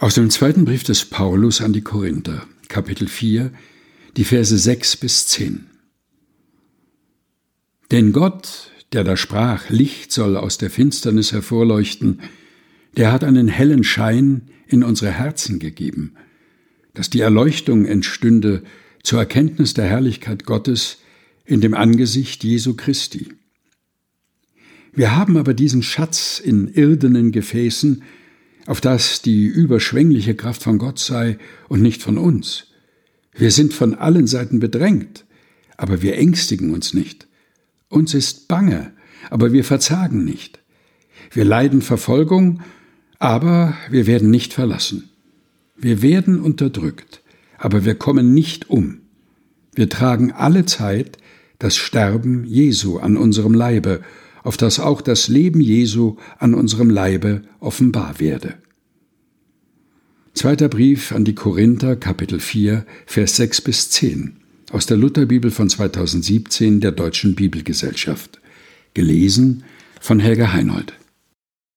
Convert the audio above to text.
Aus dem zweiten Brief des Paulus an die Korinther, Kapitel 4, die Verse 6 bis 10. Denn Gott, der da sprach, Licht soll aus der Finsternis hervorleuchten, der hat einen hellen Schein in unsere Herzen gegeben, dass die Erleuchtung entstünde zur Erkenntnis der Herrlichkeit Gottes in dem Angesicht Jesu Christi. Wir haben aber diesen Schatz in irdenen Gefäßen, auf dass die überschwängliche Kraft von Gott sei und nicht von uns. Wir sind von allen Seiten bedrängt, aber wir ängstigen uns nicht. Uns ist bange, aber wir verzagen nicht. Wir leiden Verfolgung, aber wir werden nicht verlassen. Wir werden unterdrückt, aber wir kommen nicht um. Wir tragen alle Zeit das Sterben Jesu an unserem Leibe auf dass auch das Leben Jesu an unserem Leibe offenbar werde. Zweiter Brief an die Korinther, Kapitel 4, Vers 6 bis 10 aus der Lutherbibel von 2017 der Deutschen Bibelgesellschaft. Gelesen von Helga Heinold.